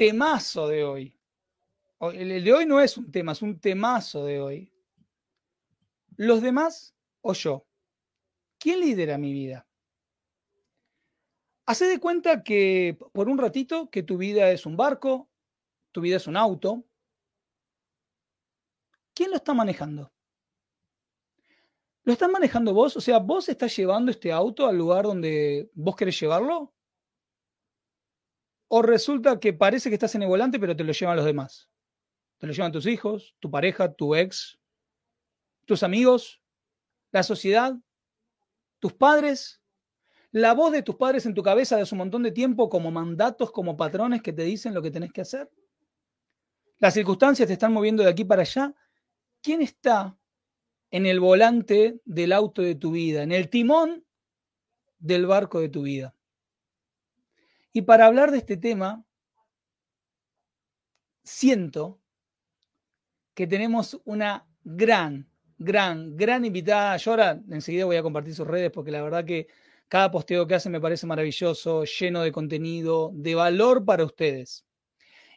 Temazo de hoy. El de hoy no es un tema, es un temazo de hoy. ¿Los demás o yo? ¿Quién lidera mi vida? Hace de cuenta que por un ratito que tu vida es un barco, tu vida es un auto. ¿Quién lo está manejando? ¿Lo estás manejando vos? O sea, ¿vos estás llevando este auto al lugar donde vos querés llevarlo? ¿O resulta que parece que estás en el volante, pero te lo llevan los demás? Te lo llevan tus hijos, tu pareja, tu ex, tus amigos, la sociedad, tus padres, la voz de tus padres en tu cabeza de hace un montón de tiempo como mandatos, como patrones que te dicen lo que tenés que hacer. Las circunstancias te están moviendo de aquí para allá. ¿Quién está en el volante del auto de tu vida, en el timón del barco de tu vida? Y para hablar de este tema, siento que tenemos una gran, gran, gran invitada. Yo ahora enseguida voy a compartir sus redes porque la verdad que cada posteo que hace me parece maravilloso, lleno de contenido, de valor para ustedes.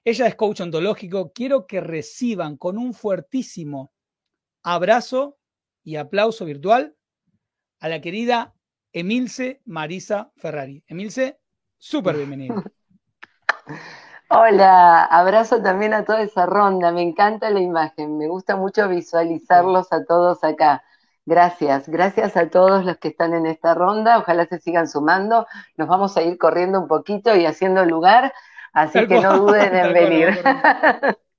Ella es coach ontológico. Quiero que reciban con un fuertísimo abrazo y aplauso virtual a la querida Emilce Marisa Ferrari. Emilce, Súper bienvenido. Hola, abrazo también a toda esa ronda, me encanta la imagen, me gusta mucho visualizarlos a todos acá. Gracias, gracias a todos los que están en esta ronda, ojalá se sigan sumando, nos vamos a ir corriendo un poquito y haciendo lugar, así que no duden en venir.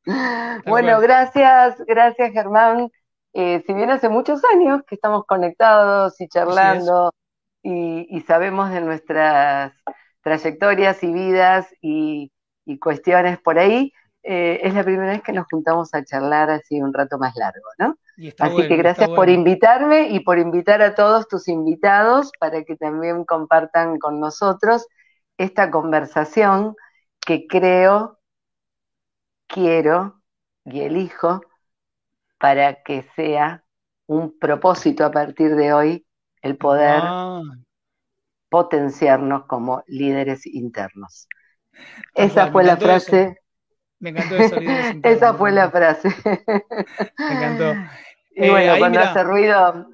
bueno, gracias, gracias Germán. Eh, si bien hace muchos años que estamos conectados y charlando y sabemos de nuestras trayectorias y vidas y, cuestiones por ahí, eh, es la primera vez que nos juntamos a charlar así un rato más largo, ¿no? Así que gracias por invitarme y por invitar a todos tus invitados para que también compartan con nosotros esta conversación que creo, quiero y elijo para que sea un propósito a partir de hoy el poder ah potenciarnos como líderes internos. Esa fue la frase. Me encantó eso, Esa fue la frase. Me encantó. Y bueno, eh, cuando hace ruido,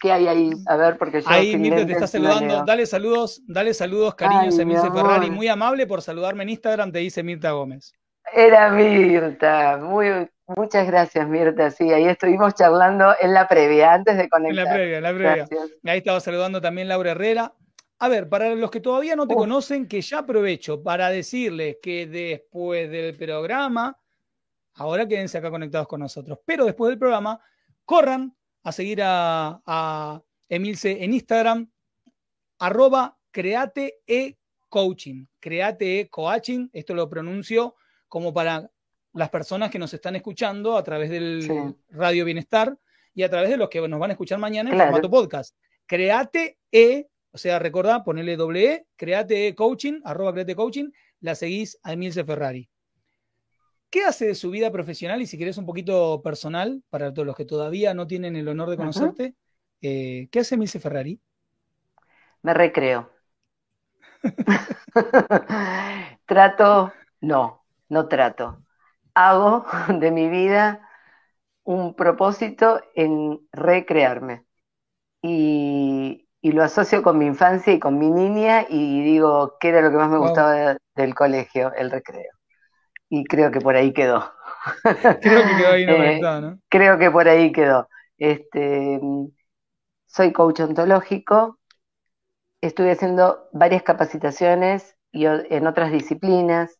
¿qué hay ahí? A ver, porque yo. Ahí Mirta te está saludando. Dale saludos, dale saludos, cariños a Ferrari. Muy amable por saludarme en Instagram, te dice Mirta Gómez. Era Mirta, muy, muchas gracias Mirta, sí, ahí estuvimos charlando en la previa, antes de conectar. En la previa, en la previa. Ahí estaba saludando también Laura Herrera. A ver, para los que todavía no te conocen, que ya aprovecho para decirles que después del programa, ahora quédense acá conectados con nosotros, pero después del programa, corran a seguir a, Emilce en Instagram, arroba create e coaching, create e coaching, esto lo pronuncio como para las personas que nos están escuchando a través del Radio Bienestar y a través de los que nos van a escuchar mañana en formato podcast. Create e o sea, recordá, ponele doble E, create coaching, arroba create coaching, la seguís a Emilce Ferrari. ¿Qué hace de su vida profesional? Y si querés un poquito personal, para todos los que todavía no tienen el honor de conocerte, eh, ¿qué hace Emilce Ferrari? Me recreo. trato, no, no trato. Hago de mi vida un propósito en recrearme. Y, y lo asocio con mi infancia y con mi niña y digo, ¿qué era lo que más me gustaba del colegio? El recreo. Y creo que por ahí quedó. Creo que quedó ahí eh, ¿no? Creo que por ahí quedó. Este, soy coach ontológico, estuve haciendo varias capacitaciones y en otras disciplinas.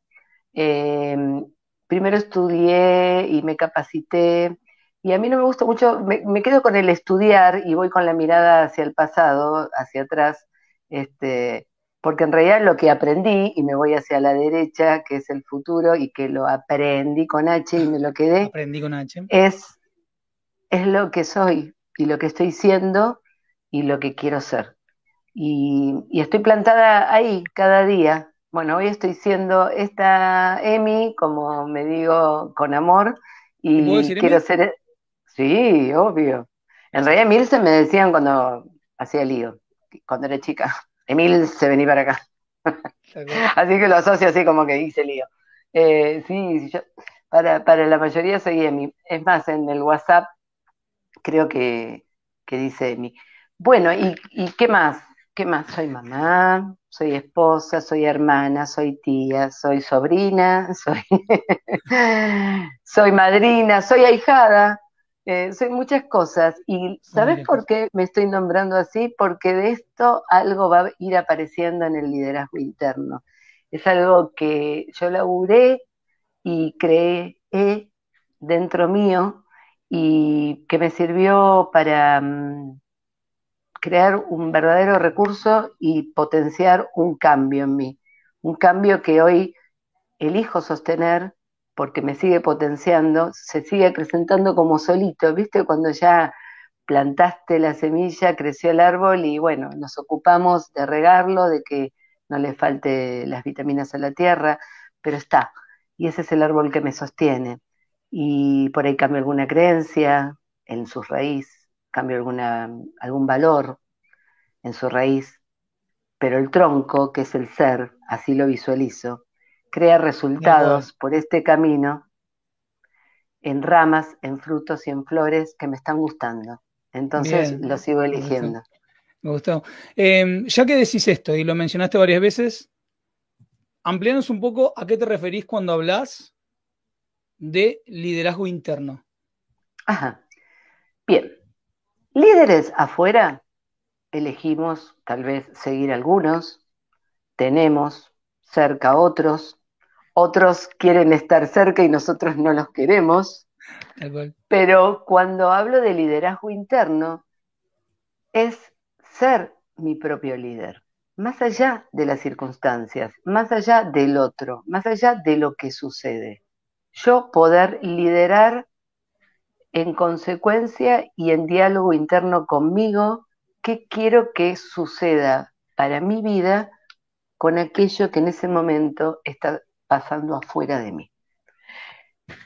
Em, primero estudié y me capacité y a mí no me gusta mucho, me, quedo con el estudiar y voy con la mirada hacia el pasado, hacia atrás, este, porque en realidad lo que aprendí, y me voy hacia la derecha, que es el futuro, y que lo aprendí con H y me lo quedé, aprendí con H. Es, es lo que soy y lo que estoy siendo y lo que quiero ser. Y, y estoy plantada ahí cada día. Bueno, hoy estoy siendo esta Emi, como me digo, con amor, y quiero ser... Sí, obvio. En realidad Emil se me decían cuando hacía lío, cuando era chica. Emil se venía para acá. así que lo asocio así como que hice lío. Eh, sí, yo, para, para la mayoría soy Emi. Es más, en el WhatsApp creo que, dice Emi. Bueno, ¿y, ¿y qué más? ¿Qué más? Soy mamá, soy esposa, soy hermana, soy tía, soy sobrina, soy, soy madrina, soy ahijada, eh, soy muchas cosas. ¿Y sabes por qué me estoy nombrando así? Porque de esto algo va a ir apareciendo en el liderazgo interno. Es algo que yo laburé y creé dentro mío y que me sirvió para mm, crear un verdadero recurso y potenciar un cambio en mí. Un cambio que hoy elijo sostener porque me sigue potenciando, se sigue acrecentando como solito, ¿viste? Cuando ya plantaste la semilla, creció el árbol y bueno, nos ocupamos de regarlo, de que no le falte las vitaminas a la tierra, pero está. Y ese es el árbol que me sostiene. Y por ahí cambio alguna creencia en su raíz, cambio alguna, algún valor en su raíz, pero el tronco, que es el ser, así lo visualizo, crea resultados por este camino en ramas, en frutos y en flores que me están gustando. Entonces lo sigo eligiendo. Me gustó. Em, ya que decís esto y lo mencionaste varias veces, amplianos un poco a qué te referís cuando hablas de liderazgo interno. Ajá. Bien. Líderes afuera, elegimos tal vez seguir algunos, tenemos cerca otros, otros quieren estar cerca y nosotros no los queremos. Pero cuando hablo de liderazgo interno, es ser mi propio líder, más allá de las circunstancias, más allá del otro, más allá de lo que sucede. Yo poder liderar en consecuencia y en diálogo interno conmigo qué quiero que suceda para mi vida con aquello que en ese momento está pasando afuera de mí.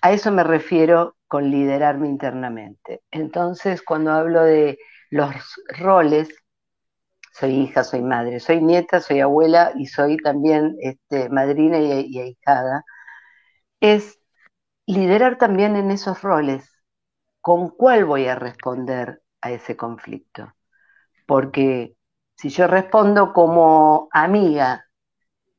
A eso me refiero con liderarme internamente. Entonces, cuando hablo de los roles, soy hija, soy madre, soy nieta, soy abuela y soy también este, madrina y, y ahijada, es liderar también en esos roles. ¿Con cuál voy a responder a ese conflicto? Porque si yo respondo como amiga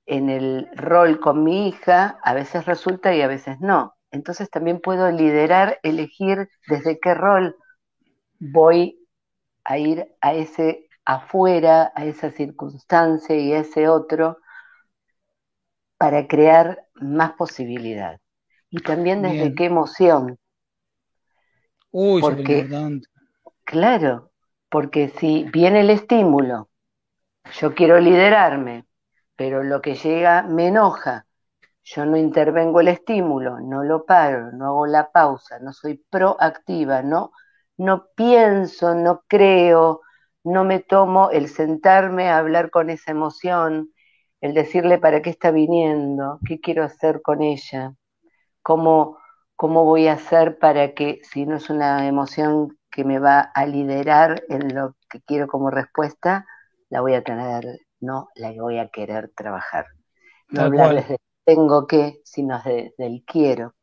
en el rol con mi hija, a veces resulta y a veces no. Entonces también puedo liderar, elegir desde qué rol voy a ir a ese afuera, a esa circunstancia y a ese otro para crear más posibilidad. Y también desde qué emoción. Uy, porque, claro, porque si viene el estímulo, yo quiero liderarme, pero lo que llega me enoja. Yo no intervengo el estímulo, no lo paro, no hago la pausa, no soy proactiva, no, no pienso, no creo, no me tomo el sentarme a hablar con esa emoción, el decirle para qué está viniendo, qué quiero hacer con ella, cómo, cómo voy a hacer para que, si no es una emoción que me va a liderar en lo que quiero como respuesta, la voy a tener no la voy a querer trabajar. No hablar desde tengo que, sino desde el quiero.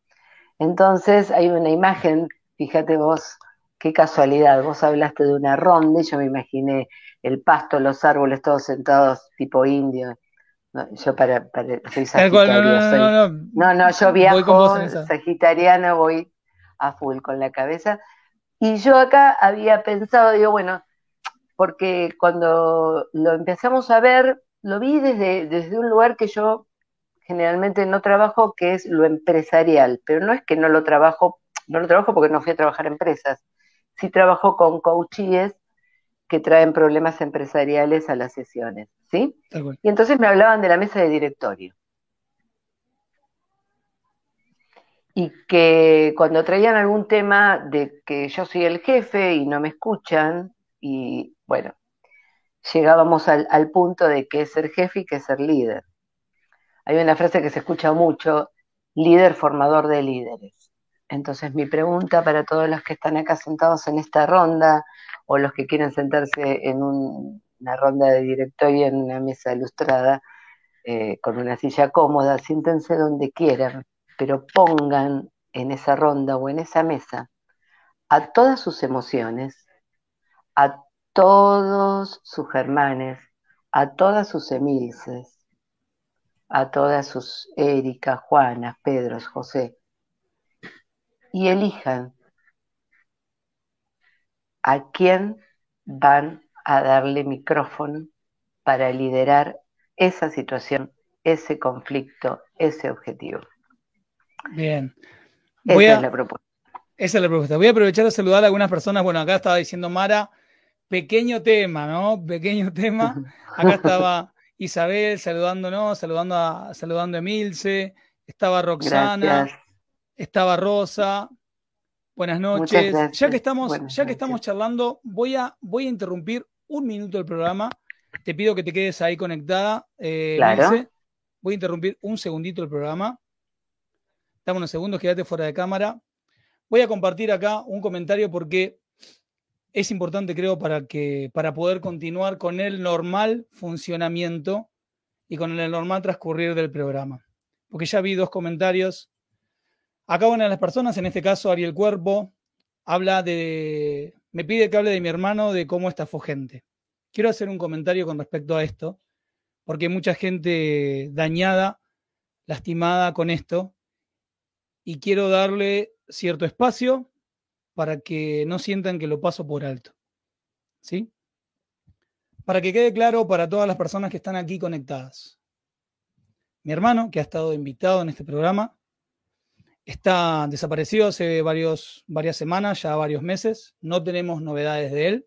Entonces hay una imagen, fíjate vos, qué casualidad, vos hablaste de una ronda y yo me imaginé el pasto, los árboles todos sentados tipo indio. yo para, soy sagitario. No, no, yo viajo sagitariano, voy a full con la cabeza. Y yo acá había pensado, digo, bueno, porque cuando lo empezamos a ver, lo vi desde, desde un lugar que yo generalmente no trabajo, que es lo empresarial, pero no es que no lo trabajo, no lo trabajo porque no fui a trabajar en empresas, sí trabajo con coaches que traen problemas empresariales a las sesiones, ¿sí? Y entonces me hablaban de la mesa de directorio. Y que cuando traían algún tema de que yo soy el jefe y no me escuchan, y bueno, llegábamos al, punto de que es ser jefe y que es ser líder. Hay una frase que se escucha mucho, líder formador de líderes. Entonces mi pregunta para todos los que están acá sentados en esta ronda o los que quieren sentarse en una ronda de directorio en una mesa ilustrada eh, con una silla cómoda, siéntense donde quieran, pero pongan en esa ronda o en esa mesa a todas sus emociones, a todos sus germanes, a todas sus emilces, a todas sus Erika, Juana, Pedros, José, y elijan a quién van a darle micrófono para liderar esa situación, ese conflicto, ese objetivo. Bien. esa es la propuesta. Esa es la propuesta. Voy a aprovechar de saludar a algunas personas. Bueno, acá estaba diciendo Mara, pequeño tema, ¿no? Pequeño tema. Acá estaba Isabel saludándonos, saludando a, saludando a Emilce. Estaba Roxana. Estaba Rosa. Buenas noches. Ya que estamos, ya que estamos charlando, voy a, voy a interrumpir un minuto el programa. Te pido que te quedes ahí conectada. Eh, voy a interrumpir un segundito el programa. Dame unos segundos, quédate fuera de cámara. Voy a compartir acá un comentario porque es importante, creo, para, que, para poder continuar con el normal funcionamiento y con el normal transcurrir del programa. Porque ya vi dos comentarios Acá una de las personas, en este caso Ariel Cuerpo, habla de, me pide que hable de mi hermano, de cómo estafó gente. Quiero hacer un comentario con respecto a esto, porque hay mucha gente dañada, lastimada con esto, y quiero darle cierto espacio para que no sientan que lo paso por alto. ¿Sí? Para que quede claro para todas las personas que están aquí conectadas. Mi hermano, que ha estado invitado en este programa, Está desaparecido hace varias semanas, ya varios meses. No tenemos novedades de él.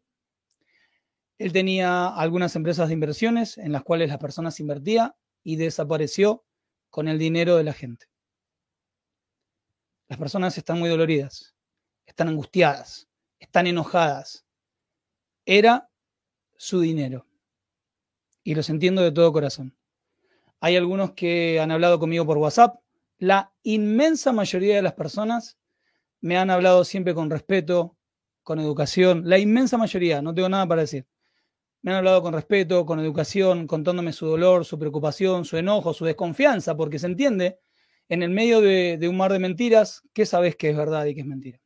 Él tenía algunas empresas de inversiones en las cuales las personas invertía y desapareció con el dinero de la gente. Las personas están muy doloridas, están angustiadas, están enojadas. Era su dinero. Y los entiendo de todo corazón. Hay algunos que han hablado conmigo por WhatsApp la inmensa mayoría de las personas me han hablado siempre con respeto, con educación. La inmensa mayoría, no tengo nada para decir. Me han hablado con respeto, con educación, contándome su dolor, su preocupación, su enojo, su desconfianza, porque se entiende, en el medio de, un mar de mentiras, ¿qué sabes que es verdad y que es mentira?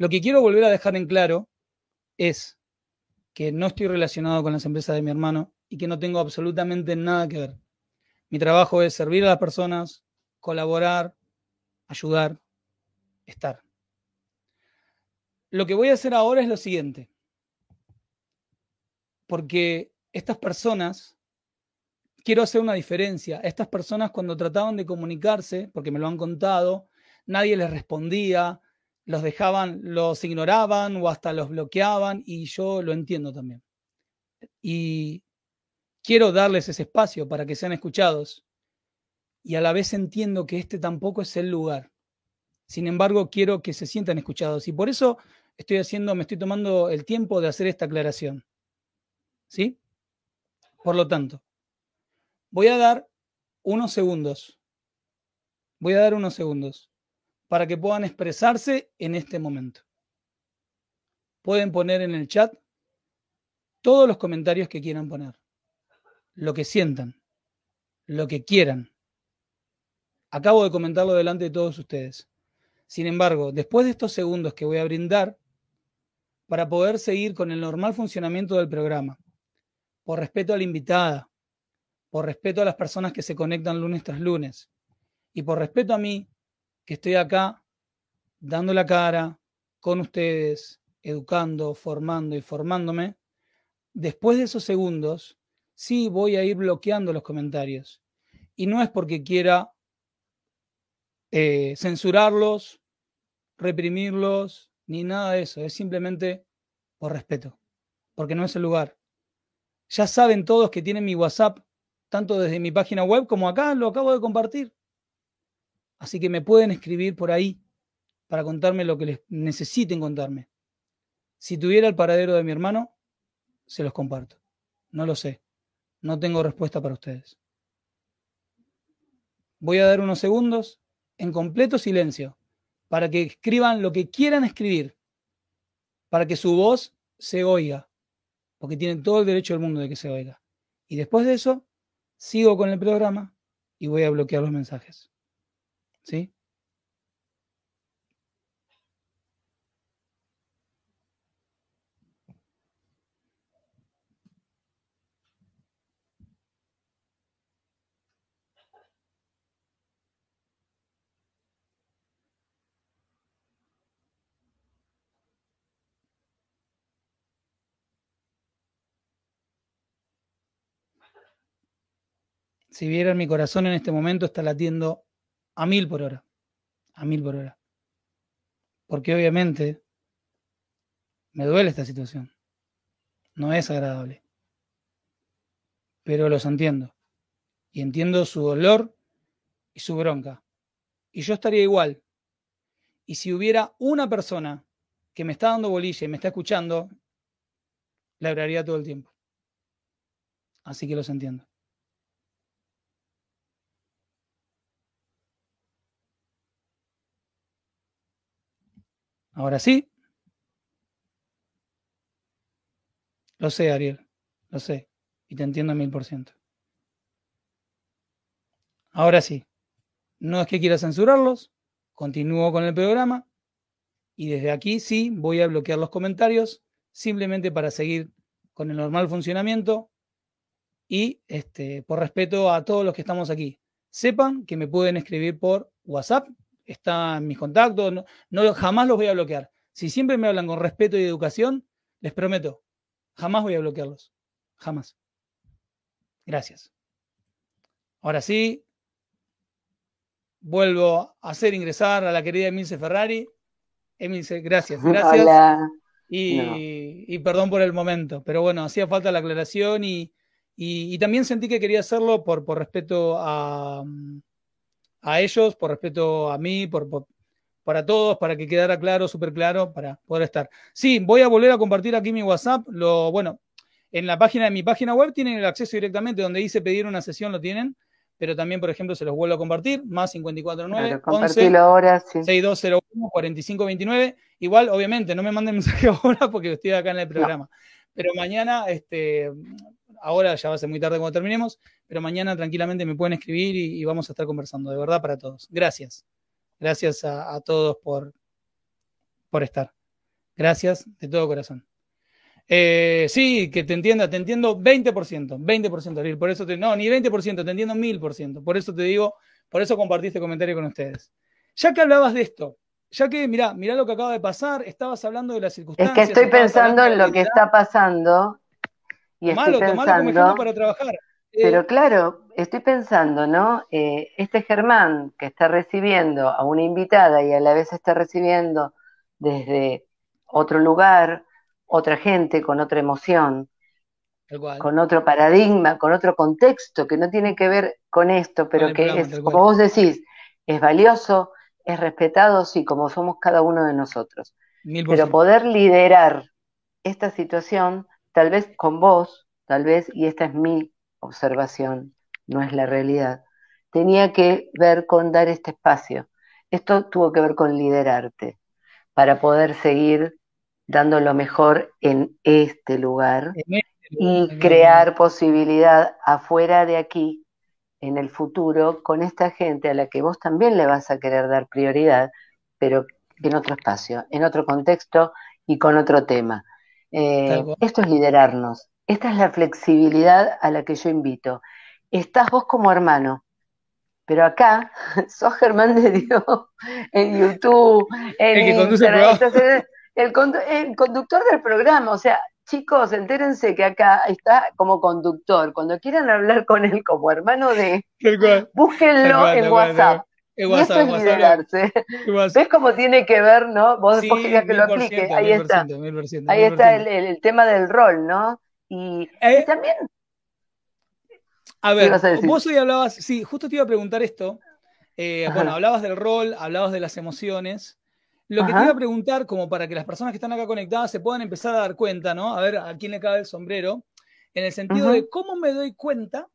Lo que quiero volver a dejar en claro es que no estoy relacionado con las empresas de mi hermano y que no tengo absolutamente nada que ver. Mi trabajo es servir a las personas, colaborar, ayudar, estar. Lo que voy a hacer ahora es lo siguiente, porque estas personas, quiero hacer una diferencia, estas personas cuando trataban de comunicarse, porque me lo han contado, nadie les respondía, los dejaban, los ignoraban o hasta los bloqueaban y yo lo entiendo también. Y quiero darles ese espacio para que sean escuchados y a la vez entiendo que este tampoco es el lugar. Sin embargo, quiero que se sientan escuchados y por eso estoy haciendo, me estoy tomando el tiempo de hacer esta aclaración. ¿Sí? Por lo tanto, voy a dar unos segundos. Voy a dar unos segundos para que puedan expresarse en este momento. Pueden poner en el chat todos los comentarios que quieran poner, lo que sientan, lo que quieran. Acabo de comentarlo delante de todos ustedes. Sin embargo, después de estos segundos que voy a brindar, para poder seguir con el normal funcionamiento del programa, por respeto a la invitada, por respeto a las personas que se conectan lunes tras lunes, y por respeto a mí, que estoy acá dando la cara con ustedes, educando, formando y formándome, después de esos segundos, sí voy a ir bloqueando los comentarios. Y no es porque quiera eh, censurarlos, reprimirlos, ni nada de eso. Es simplemente por respeto. porque no es el lugar. Ya saben todos que tienen mi WhatsApp, tanto desde mi página web como acá, lo acabo de compartir. Así que me pueden escribir por ahí para contarme lo que les necesiten contarme. Si tuviera el paradero de mi hermano, se los comparto. No lo sé. No tengo respuesta para ustedes. Voy a dar unos segundos en completo silencio para que escriban lo que quieran escribir, para que su voz se oiga, porque tienen todo el derecho del mundo de que se oiga. Y después de eso, sigo con el programa y voy a bloquear los mensajes. ¿Sí? Si vieran mi corazón en este momento está latiendo a mil por hora. A mil por hora. Porque obviamente me duele esta situación. No es agradable. Pero los entiendo. Y entiendo su dolor y su bronca. Y yo estaría igual. Y si hubiera una persona que me está dando bolilla y me está escuchando, le hablaría todo el tiempo. Así que los entiendo. Ahora sí. Lo sé, Ariel. Lo sé. Y te entiendo mil por ciento. Ahora sí. No es que quiera censurarlos. Continúo con el programa. Y desde aquí sí voy a bloquear los comentarios. Simplemente para seguir con el normal funcionamiento. Y este, por respeto a todos los que estamos aquí. Sepan que me pueden escribir por WhatsApp está en mis contactos, no, jamás los voy a bloquear. Si siempre me hablan con respeto y educación, les prometo, jamás voy a bloquearlos. Jamás. Gracias. Ahora sí, vuelvo a hacer ingresar a la querida Emilce Ferrari. Emilce, gracias, gracias. Y, perdón por el momento, pero bueno, hacía falta la aclaración y, y también sentí que quería hacerlo por, por respeto a, a ellos, por respeto a mí, por, para todos, para que quedara claro, súper claro, para poder estar. Sí, voy a volver a compartir aquí mi WhatsApp. Lo, bueno, en la página de mi página web tienen el acceso directamente, donde dice pedir una sesión lo tienen, pero también, por ejemplo, se los vuelvo a compartir, más 549 11 ahora, sí. 6201 4529. Igual, obviamente, no me manden mensaje ahora porque estoy acá en el programa. Pero mañana, este, ahora ya va a ser muy tarde cuando terminemos, pero mañana tranquilamente me pueden escribir y, vamos a estar conversando, de verdad, para todos. Gracias. Gracias a, todos por, por estar. Gracias de todo corazón. Eh, sí, que te entienda, te entiendo 20%, 20%, por eso te, no, ni 20%, te entiendo 1000%, por eso te digo, por eso compartí este comentario con ustedes. Ya que hablabas de esto, ya que, mirá, mirá lo que acaba de pasar, estabas hablando de las circunstancias. Es que estoy pensando en lo que está pasando y estoy pensando, para trabajar. Pero eh, claro, estoy pensando, ¿no? Eh, este Germán que está recibiendo a una invitada y a la vez está recibiendo desde otro lugar, otra gente con otra emoción, con otro paradigma, con otro contexto que no tiene que ver con esto, pero que es, como vos decís, es valioso, es respetado, sí, como somos cada uno de nosotros. Pero poder liderar esta situación tal vez con vos, tal vez, y esta es mi observación, no es la realidad, tenía que ver con dar este espacio. Esto tuvo que ver con liderarte para poder seguir dando lo mejor en este lugar este y crear posibilidad afuera de aquí, en el futuro, con esta gente a la que vos también le vas a querer dar prioridad, pero en otro espacio, en otro contexto y con otro tema. Eh, esto es liderarnos. Esta es la flexibilidad a la que yo invito. Estás vos como hermano, pero acá sos Germán de Dios en YouTube, en el, el, conductor del programa. O sea, chicos, entérense que acá está como conductor. Cuando quieran hablar con él como hermano de, búsquenlo en WhatsApp. Y esto es liderarse. ¿Ves cómo tiene que ver, no? Vos después querías que lo aplique. Ahí está. Ahí está el, tema del rol, ¿no? Y, eh, también. A ver, vos hoy hablabas, sí, justo te iba a preguntar esto. Eh, bueno, hablabas del rol, hablabas de las emociones. Lo que te iba a preguntar, como para que las personas que están acá conectadas se puedan empezar a dar cuenta, ¿no? A ver a quién le cabe el sombrero, en el sentido de cómo me doy cuenta,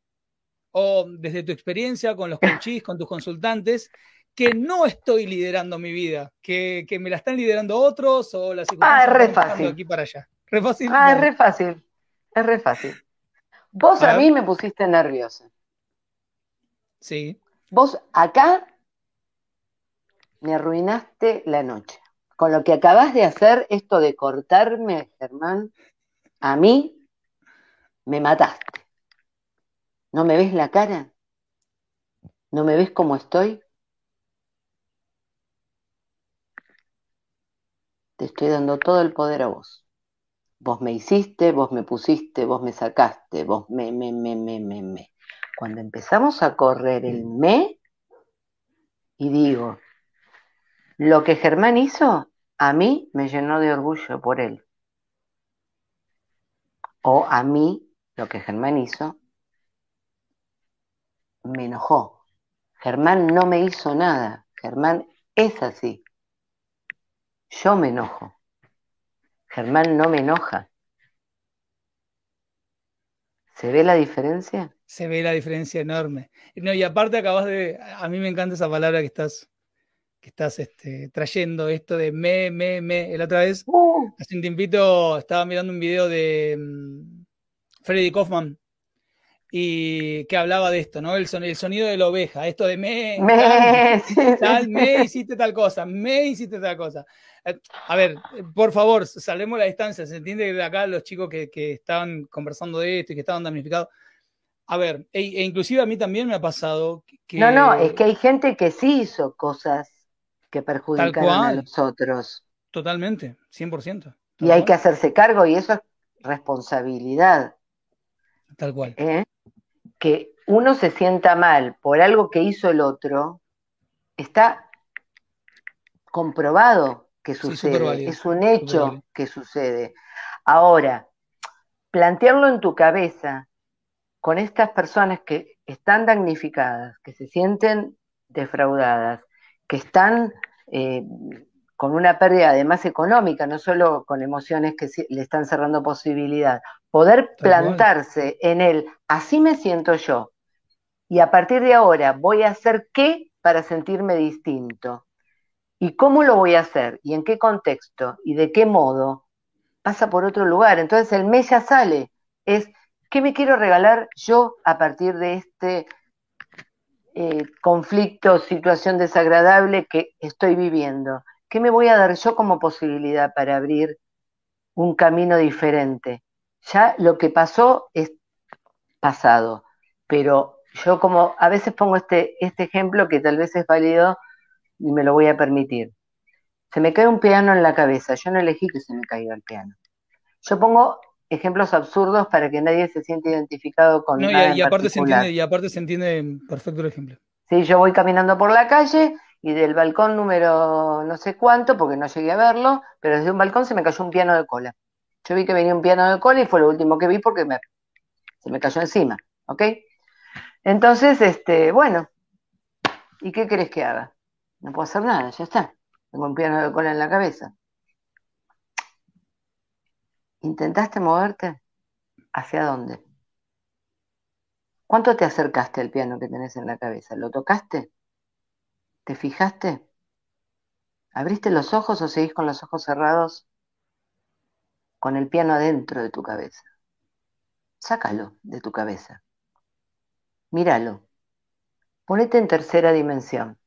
o desde tu experiencia con los coaches, con tus consultantes, que no estoy liderando mi vida, que, me la están liderando otros o las Ah, es re fácil. Aquí para allá. Re fácil. Ah, es re fácil. Es re fácil. Vos a, mí me pusiste nerviosa. Sí. Vos acá me arruinaste la noche. Con lo que acabas de hacer, esto de cortarme, Germán, a mí me mataste. ¿No me ves la cara? ¿No me ves cómo estoy? Te estoy dando todo el poder a vos. Vos me hiciste, vos me pusiste, vos me sacaste, vos me, me, me, me, me, me. Cuando empezamos a correr el me, y digo, lo que Germán hizo, a mí me llenó de orgullo por él. O a mí, lo que Germán hizo, me enojó. Germán no me hizo nada. Germán es así. Yo me enojo. Germán no me enoja. ¿Se ve la diferencia? Se ve la diferencia enorme. No, y aparte acabas de, a mí me encanta esa palabra que estás que estás este, trayendo, esto de me, me, me. La otra vez, uh. hace un tiempito, estaba mirando un video de um, Freddy Kaufman y que hablaba de esto, ¿no? El, el sonido de la oveja, esto de me, me, tal, me hiciste tal cosa, me hiciste tal cosa. Eh, a ver, por favor, salvemos la distancia. Se entiende que de acá los chicos que, que estaban conversando de esto y que estaban damnificados. A ver, e, e, inclusive a mí también me ha pasado que... No, no, es que hay gente que sí hizo cosas que perjudican a los otros. Totalmente, 100%. Y hay que hacerse cargo y eso es responsabilidad. Tal cual. ¿Eh? Que uno se sienta mal por algo que hizo el otro, está comprobado que sucede, es un hecho que sucede. Ahora, plantearlo en tu cabeza con estas personas que están damnificadas, que se sienten defraudadas, que están eh, con una pérdida además económica, no solo con emociones que le están cerrando posibilidad, poder plantarse en él, así me siento yo, y a partir de ahora voy a hacer qué para sentirme distinto, y cómo lo voy a hacer, y en qué contexto, y de qué modo, pasa por otro lugar. Entonces el mes ya sale, es, ¿qué me quiero regalar yo a partir de este eh, conflicto, situación desagradable que estoy viviendo? ¿Qué me voy a dar yo como posibilidad para abrir un camino diferente? Ya lo que pasó es pasado, pero yo como a veces pongo este, este ejemplo que tal vez es válido y me lo voy a permitir. Se me cae un piano en la cabeza, yo no elegí que se me caiga el piano. Yo pongo ejemplos absurdos para que nadie se siente identificado con no, y, aparte se entiende, y aparte se entiende perfecto el ejemplo. Sí, yo voy caminando por la calle y del balcón número no sé cuánto, porque no llegué a verlo, pero desde un balcón se me cayó un piano de cola. Yo vi que venía un piano de cola y fue lo último que vi porque se me cayó encima, ¿ok? Entonces, este, bueno, ¿y qué querés que haga? No puedo hacer nada, ya está. Tengo un piano de cola en la cabeza. ¿Intentaste moverte? ¿Hacia dónde? ¿Cuánto te acercaste al piano que tenés en la cabeza? ¿Lo tocaste? ¿Te fijaste? ¿Abriste los ojos o seguís con los ojos cerrados con el piano adentro de tu cabeza? Sácalo de tu cabeza. Míralo. Ponete en tercera dimensión.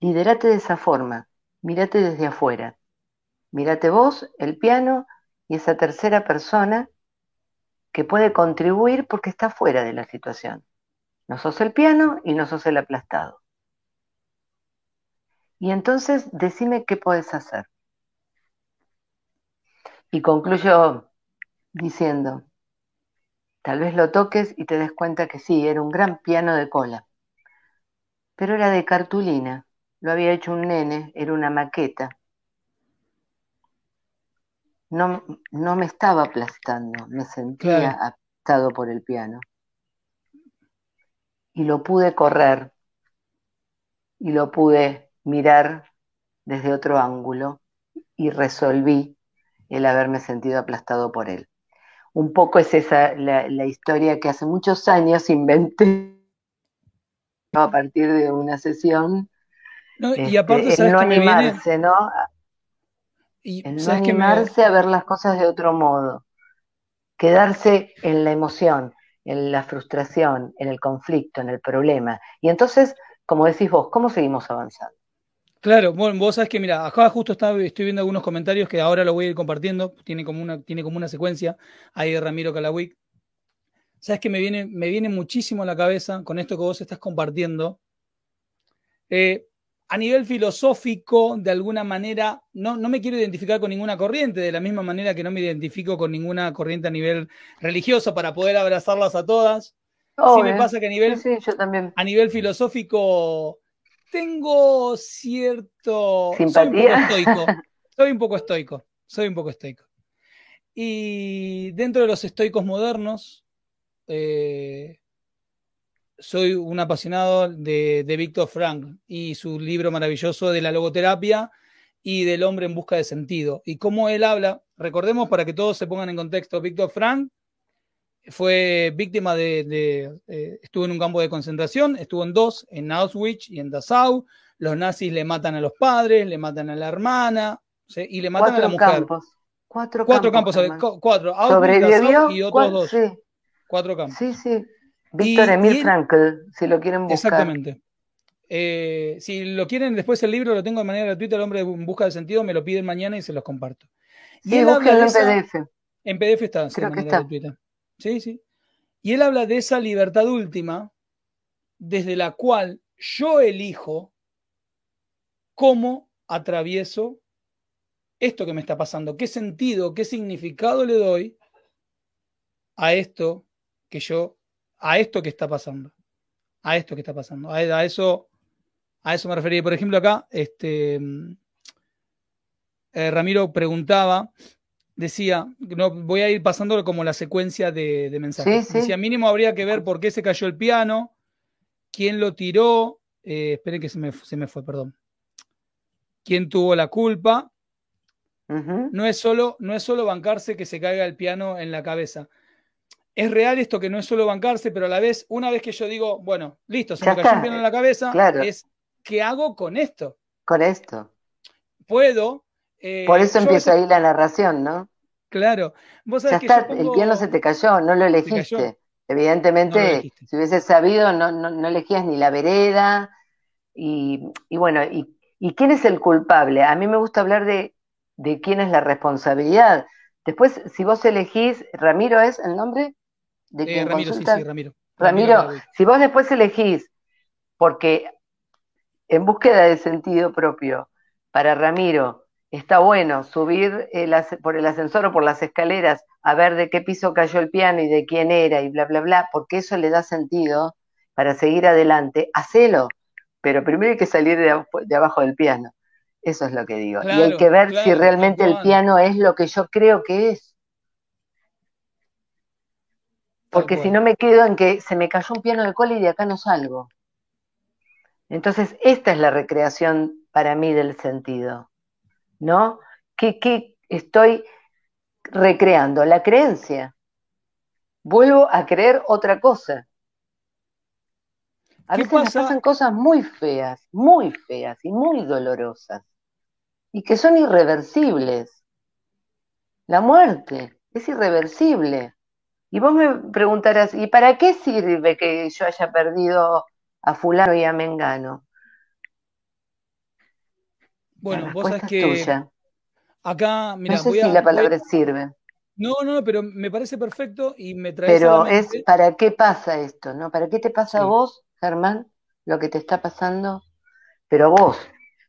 Liderate de esa forma. Mírate desde afuera. Mírate vos, el piano y esa tercera persona que puede contribuir porque está fuera de la situación. No sos el piano y no sos el aplastado. Y entonces decime qué puedes hacer. Y concluyo diciendo, tal vez lo toques y te des cuenta que sí, era un gran piano de cola. pero era de cartulina. Lo había hecho un nene, era una maqueta. No, no me estaba aplastando, me sentía aplastado por el piano. Y lo pude correr y lo pude mirar desde otro ángulo y resolví el haberme sentido aplastado por él. Un poco es esa la, historia que hace muchos años inventé a partir de una sesión. No, y aparte, este, no animarse, ¿no? Y, no animarse a ver las cosas de otro modo. Quedarse en la emoción, en la frustración, en el conflicto, en el problema. Y entonces, como decís vos, ¿cómo seguimos avanzando? Claro, bueno, vos sabés que, mira, acá justo estoy viendo algunos comentarios que ahora lo voy a ir compartiendo, tiene como una, tiene como una secuencia ahí de Ramiro Calawick. Sabes que me viene, me viene muchísimo a la cabeza con esto que vos estás compartiendo. Eh, a nivel filosófico, de alguna manera, no, no me quiero identificar con ninguna corriente, de la misma manera que no me identifico con ninguna corriente a nivel religioso para poder abrazarlas a todas. sí me pasa que a nivel, a nivel filosófico tengo cierto... ¿Simpatía? Soy un poco estoico. Soy un poco estoico. Y dentro de los estoicos modernos, eh, soy un apasionado de, de Víctor Frank y su libro maravilloso de la logoterapia y del hombre en busca de sentido. Y cómo él habla, recordemos para que todos se pongan en contexto, Víctor Frank fue víctima de, eh, estuvo en un campo de concentración, estuvo en dos, en Auschwitz y en Dachau. Los nazis le matan a los padres, le matan a la hermana y le matan a la mujer. Cuatro, cuatro campos, cuatro. Sobrevivió y otros dos. Cuatro campos. Sí, sí. Víctor Emil Frankl, si lo quieren buscar. Exactamente. Eh, si lo quieren, después el libro lo tengo de manera gratuita, El hombre en busca de sentido, me lo piden mañana y se los comparto. Y sí, búsquenlo en PDF. En PDF está, Creo que está. Gratuita. Sí, sí. Y él habla de esa libertad última desde la cual yo elijo cómo atravieso esto que me está pasando, qué sentido, qué significado le doy a esto que yo, a esto que está pasando, a esto que está pasando, a, eso, a eso me refería. Por ejemplo, acá, este, eh, Ramiro preguntaba decía, no, voy a ir pasando como la secuencia de, mensajes. Decía, mínimo habría que ver por qué se cayó el piano, quién lo tiró, eh, esperen que se me, se me, fue, perdón. ¿Quién tuvo la culpa? no, es solo, no es solo bancarse que se caiga el piano en la cabeza. Es real esto que no es solo bancarse, pero a la vez, una vez que yo digo, bueno, listo, se me cayó el piano en la cabeza, es ¿qué hago con esto? Con esto. Puedo eh, Por eso empieza ahí la narración, ¿no? Claro. ¿Vos ya está, el piano se te cayó, no lo elegiste. Evidentemente, si hubieses sabido, no, no, elegías ni la vereda. Y, bueno, y, quién es el culpable? A mí me gusta hablar de, de quién es la responsabilidad. Después, si vos elegís, Ramiro es el nombre de eh, Ramiro, sí, sí, Ramiro. Ramiro, si vos después elegís, porque en búsqueda de sentido propio, para Ramiro, está bueno subir por el ascensor o por las escaleras a ver de qué piso cayó el piano y de quién era y bla, bla, bla, porque eso le da sentido para seguir adelante, hacelo, pero primero hay que salir de, abajo del piano. Eso es lo que digo. y hay que ver si realmente el piano es lo que yo creo que es. Porque si no me quedo en que se me cayó un piano de cola y de acá no salgo. Entonces, esta es la recreación para mí del sentido. ¿No? ¿Qué, estoy recreando? La creencia. Vuelvo a creer otra cosa. A veces pasan cosas muy feas, muy feas y muy dolorosas, y que son irreversibles. La muerte es irreversible. Y vos me preguntarás, ¿y para qué sirve que yo haya perdido a fulano y a Mengano? Bueno, vos sabés que acá, mira, no sé si la palabra sirve. No, no, pero me parece perfecto y me trae. Pero es para qué pasa esto, ¿no? ¿Para qué te pasa a vos, Germán, lo que te está pasando? Pero a vos,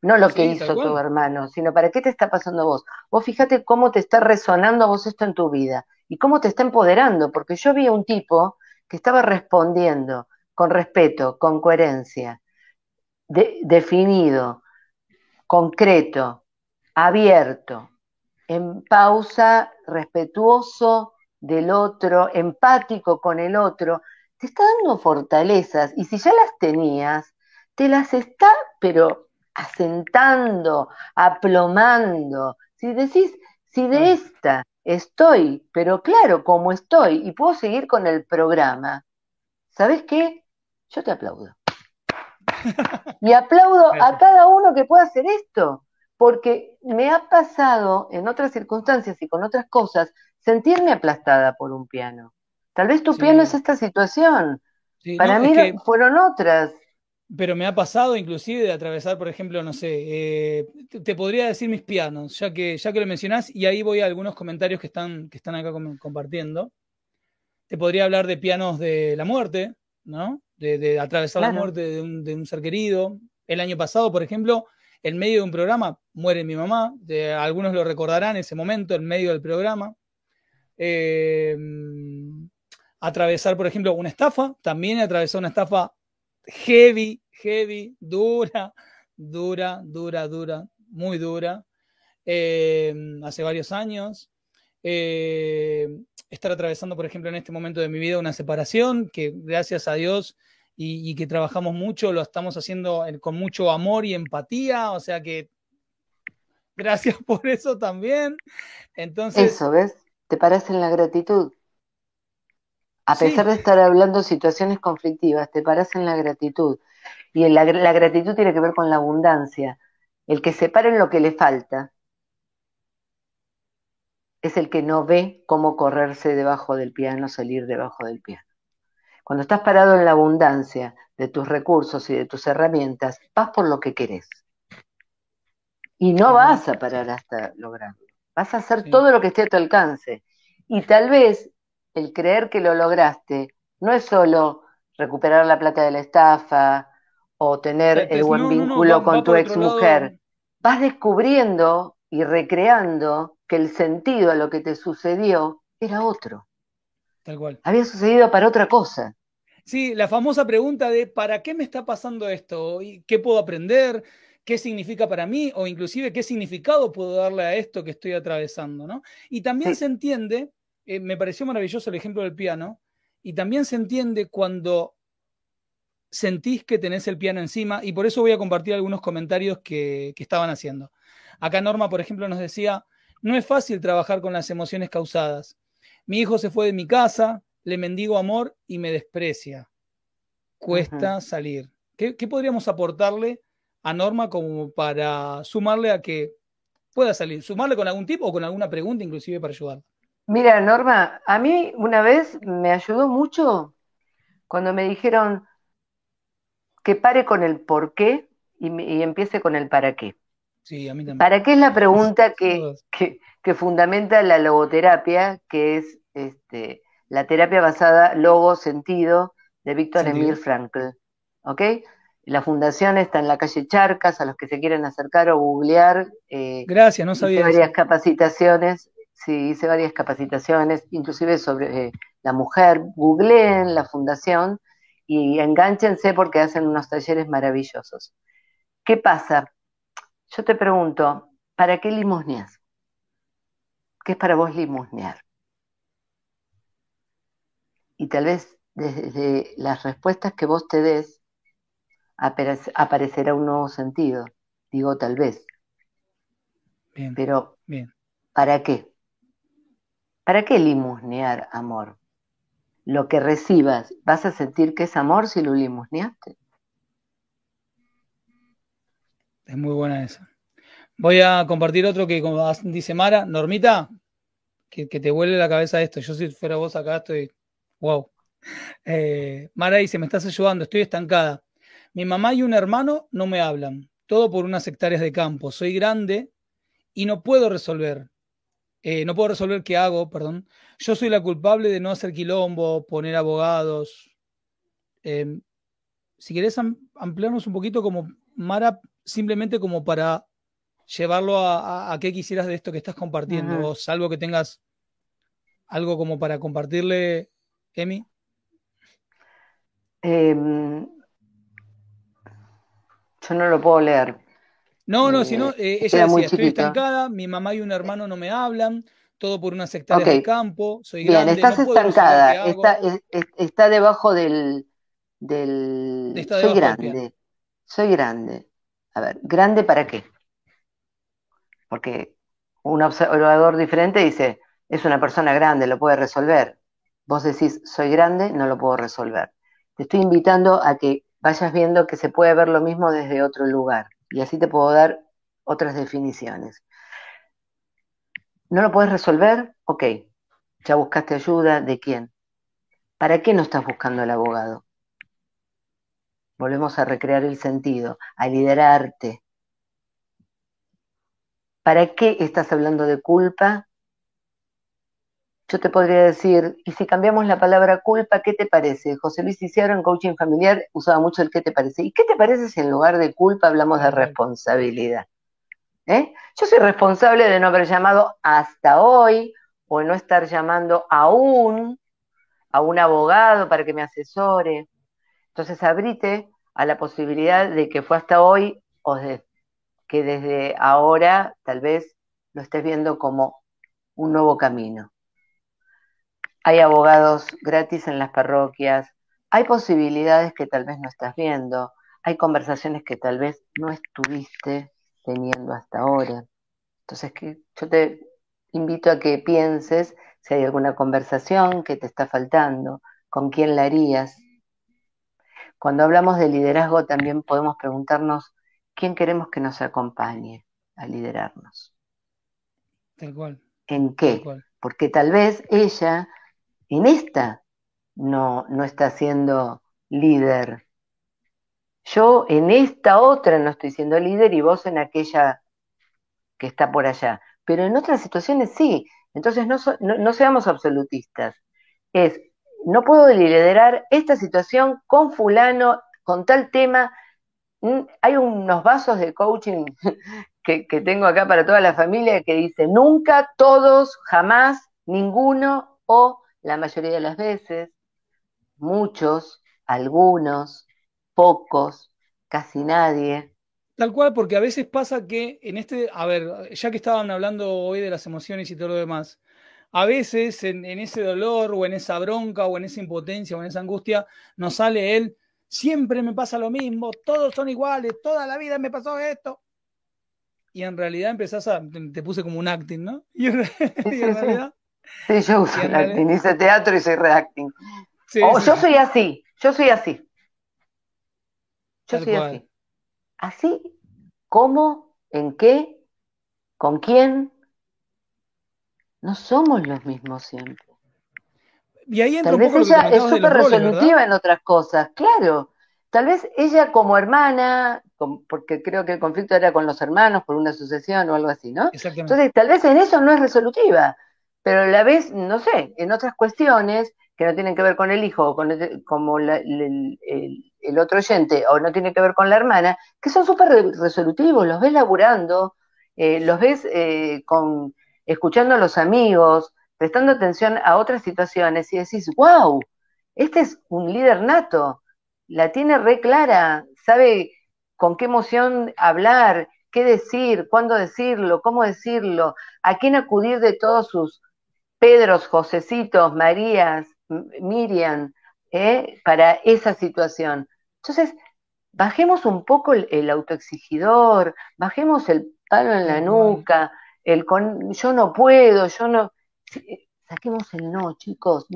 no lo que hizo tu hermano, sino para qué te está pasando a vos. Vos fíjate cómo te está resonando a vos esto en tu vida y cómo te está empoderando, porque yo vi a un tipo que estaba respondiendo con respeto, con coherencia, definido, concreto, abierto, en pausa, respetuoso del otro, empático con el otro, te está dando fortalezas y si ya las tenías, te las está, pero asentando, aplomando. Si decís, si de esta estoy, pero claro, como estoy, y puedo seguir con el programa, ¿sabes qué? Yo te aplaudo. Y aplaudo a cada uno que pueda hacer esto, porque me ha pasado en otras circunstancias y con otras cosas sentirme aplastada por un piano. Tal vez tu piano es esta situación. Para mí fueron otras. Pero me ha pasado inclusive de atravesar, por ejemplo, no sé, eh, te, podría decir mis pianos, ya que, ya que lo mencionás, y ahí voy a algunos comentarios que están, que están acá compartiendo. Te podría hablar de pianos de la muerte, ¿no? De, atravesar la muerte de un, ser querido. El año pasado, por ejemplo, en medio de un programa, muere mi mamá, de, algunos lo recordarán ese momento, en medio del programa. Eh, atravesar, por ejemplo, una estafa, también he atravesado una estafa heavy, heavy, dura, dura, dura, dura, muy dura, eh, hace varios años. Eh, estar atravesando, por ejemplo, en este momento de mi vida una separación, que gracias a Dios y, que trabajamos mucho, lo estamos haciendo con mucho amor y empatía, o sea que gracias por eso también. Entonces, eso, ¿ves? Te parece en la gratitud. A pesar de estar hablando situaciones conflictivas, te paras en la gratitud. Y la, gratitud tiene que ver con la abundancia. El que se en lo que le falta es el que no ve cómo correrse debajo del piano, salir debajo del piano. Cuando estás parado en la abundancia de tus recursos y de tus herramientas, vas por lo que querés. Y no vas a parar hasta lograrlo. Vas a hacer todo lo que esté a tu alcance. Y tal vez el creer que lo lograste no es solo recuperar la plata de la estafa o tener el buen vínculo con tu ex mujer. Vas descubriendo y recreando que el sentido a lo que te sucedió era otro. Tal cual. Había sucedido para otra cosa. Sí, la famosa pregunta de ¿para qué me está pasando esto? ¿Qué puedo aprender? ¿Qué significa para mí? O inclusive qué significado puedo darle a esto que estoy atravesando, ¿no? Y también se entiende eh, me pareció maravilloso el ejemplo del piano, y también se entiende cuando sentís que tenés el piano encima, y por eso voy a compartir algunos comentarios que, estaban haciendo. Acá Norma, por ejemplo, nos decía, no es fácil trabajar con las emociones causadas. Mi hijo se fue de mi casa, le mendigo amor y me desprecia. Cuesta salir. ¿Qué, ¿Qué, podríamos aportarle a Norma como para sumarle a que pueda salir? Sumarle con algún tipo o con alguna pregunta inclusive para ayudar. Mira, Norma, a mí una vez me ayudó mucho cuando me dijeron que pare con el por qué y, empiece con el para qué. Sí, a mí también. ¿Para qué es la pregunta que, que, fundamenta la logoterapia, que es este, la terapia basada logo-sentido de Víctor Emil Frankl? ¿Ok? La fundación está en la calle Charcas, a los que se quieren acercar o googlear. Eh, Gracias, no sabía. Varias capacitaciones Sí, hice varias capacitaciones, inclusive sobre eh, la mujer. Googleen la fundación y enganchense porque hacen unos talleres maravillosos. ¿Qué pasa? Yo te pregunto, ¿para qué limosneas? ¿Qué es para vos limosnear? Y tal vez desde las respuestas que vos te des aparecerá un nuevo sentido. Digo tal vez. Bien, Pero, bien. ¿para qué? ¿Para qué limosnear amor? Lo que recibas, ¿vas a sentir que es amor si lo limosneaste? Es muy buena esa. Voy a compartir otro que, dice Mara, Normita, que, te vuelve la cabeza esto. Yo si fuera vos acá estoy, wow. Eh, Mara dice, me estás ayudando, estoy estancada. Mi mamá y un hermano no me hablan, todo por unas hectáreas de campo. Soy grande y no puedo resolver. Eh, no puedo resolver qué hago, perdón. Yo soy la culpable de no hacer quilombo, poner abogados. Em, si querés ampliarnos un poquito como Mara, simplemente como para llevarlo a, qué quisieras de esto que estás compartiendo, o salvo que tengas algo como para compartirle, Emi. Em, Yo no lo puedo leer. No, no, si no, eh, ella decía, estoy estancada, mi mamá y un hermano no me hablan, todo por unas hectáreas de campo, soy Bien, estás estancada, está, está, debajo del... del... soy grande, soy grande. A ver, ¿grande para qué? Porque un observador diferente dice, es una persona grande, lo puede resolver. Vos decís, soy grande, no lo puedo resolver. Te estoy invitando a que vayas viendo que se puede ver lo mismo desde otro lugar. Y así te puedo dar otras definiciones. ¿No lo puedes resolver? Ok. ¿Ya buscaste ayuda? ¿De quién? ¿Para qué no estás buscando al abogado? Volvemos a recrear el sentido, a liderarte. ¿Para qué estás hablando de culpa? Yo te podría decir, y si cambiamos la palabra culpa, ¿qué te parece? José Luis Ciciaro en Coaching Familiar usaba mucho el ¿qué te parece? ¿Y qué te parece si en lugar de culpa hablamos de responsabilidad? ¿Eh? Yo soy responsable de no haber llamado hasta hoy o no estar llamando aún a un abogado para que me asesore. Entonces abrite a la posibilidad de que fue hasta hoy o que desde ahora tal vez lo estés viendo como un nuevo camino. Hay abogados gratis en las parroquias, hay posibilidades que tal vez no estás viendo, hay conversaciones que tal vez no estuviste teniendo hasta ahora. Entonces, que yo te invito a que pienses si hay alguna conversación que te está faltando, con quién la harías. Cuando hablamos de liderazgo también podemos preguntarnos quién queremos que nos acompañe a liderarnos. Tal cual. ¿En qué? Porque tal vez ella en esta no, no está siendo líder yo en esta otra no estoy siendo líder y vos en aquella que está por allá. Pero en otras situaciones sí. Entonces no, no, seamos absolutistas. Es, no puedo liderar esta situación con fulano, con tal tema. Mm, hay unos vasos de coaching que, que tengo acá para toda la familia que dice nunca, todos, jamás, ninguno o la mayoría de las veces, muchos, algunos, pocos, casi nadie. Tal cual, porque a veces pasa que en este, a ver, ya que estaban hablando hoy de las emociones y todo lo demás, a veces en, ese dolor o en esa bronca o en esa impotencia o en esa angustia nos sale él, siempre me pasa lo mismo, todos son iguales, toda la vida me pasó esto. Y en realidad empezás a, te, puse como un acting, ¿no? Y en, realidad... Sí, yo uso el acting, hice teatro y soy reacting. o yo soy así, yo soy así. Yo soy así. Así, ¿cómo? ¿En qué? ¿Con quién? No somos los mismos siempre. Y ahí Tal vez ella es súper resolutiva en otras cosas, claro. Tal vez ella como hermana, porque creo que el conflicto era con los hermanos por una sucesión o algo así, ¿no? Entonces, tal vez en eso no es resolutiva, pero a la vez, no sé, en otras cuestiones que no tienen que ver con el hijo, con como el, el otro oyente o no tiene que ver con la hermana, que son súper resolutivos, los ves laburando, eh, los ves eh, con, escuchando a los amigos, prestando atención a otras situaciones y decís, wow, este es un líder nato, la tiene re clara, sabe con qué emoción hablar, qué decir, cuándo decirlo, cómo decirlo, a quién acudir de todos sus Pedros, Josecitos, Marías, Miriam, ¿eh? para esa situación. Entonces, bajemos un poco el, autoexigidor, bajemos el palo en la nuca, el con yo no puedo, yo no. Saquemos el no, chicos.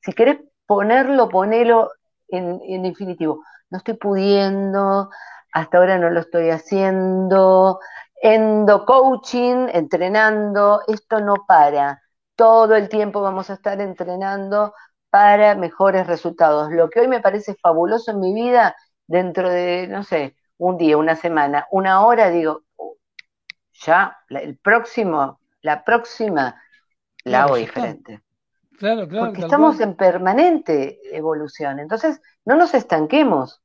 si querés ponerlo, ponelo en, en definitivo. No estoy pudiendo, hasta ahora no lo estoy haciendo. Endo coaching, entrenando, esto no para. Todo el tiempo vamos a estar entrenando para mejores resultados. Lo que hoy me parece fabuloso en mi vida, dentro de, no sé, un día, una semana, una hora, digo, ya, el próximo, la próxima, la hago diferente. Claro, claro. Porque estamos en permanente evolución. Entonces, no nos estanquemos.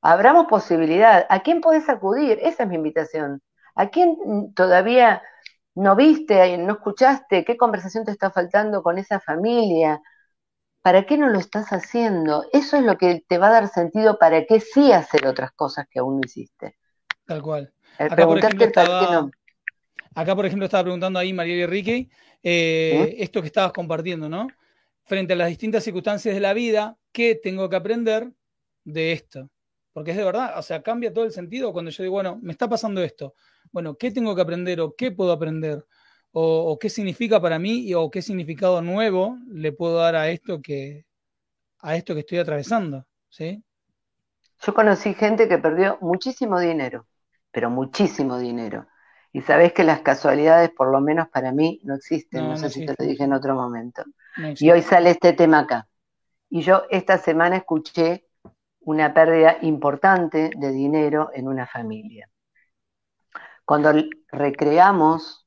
Abramos posibilidad. ¿A quién podés acudir? Esa es mi invitación. ¿A quién todavía no viste, no escuchaste? ¿Qué conversación te está faltando con esa familia? ¿para qué no lo estás haciendo? Eso es lo que te va a dar sentido para qué sí hacer otras cosas que aún no hiciste. Tal cual. Acá por, ejemplo, estaba, acá, por ejemplo, estaba preguntando ahí Mariela Enrique, eh, ¿Mm? esto que estabas compartiendo, ¿no? Frente a las distintas circunstancias de la vida, ¿qué tengo que aprender de esto? Porque es de verdad, o sea, cambia todo el sentido cuando yo digo, bueno, me está pasando esto. Bueno, ¿qué tengo que aprender o qué puedo aprender? O, qué significa para mí o qué significado nuevo le puedo dar a esto que, a esto que estoy atravesando, ¿sí? Yo conocí gente que perdió muchísimo dinero, pero muchísimo dinero. Y sabés que las casualidades, por lo menos para mí, no existen. No, sé si te lo dije en otro momento. y hoy sale este tema acá. Y yo esta semana escuché una pérdida importante de dinero en una familia. Cuando recreamos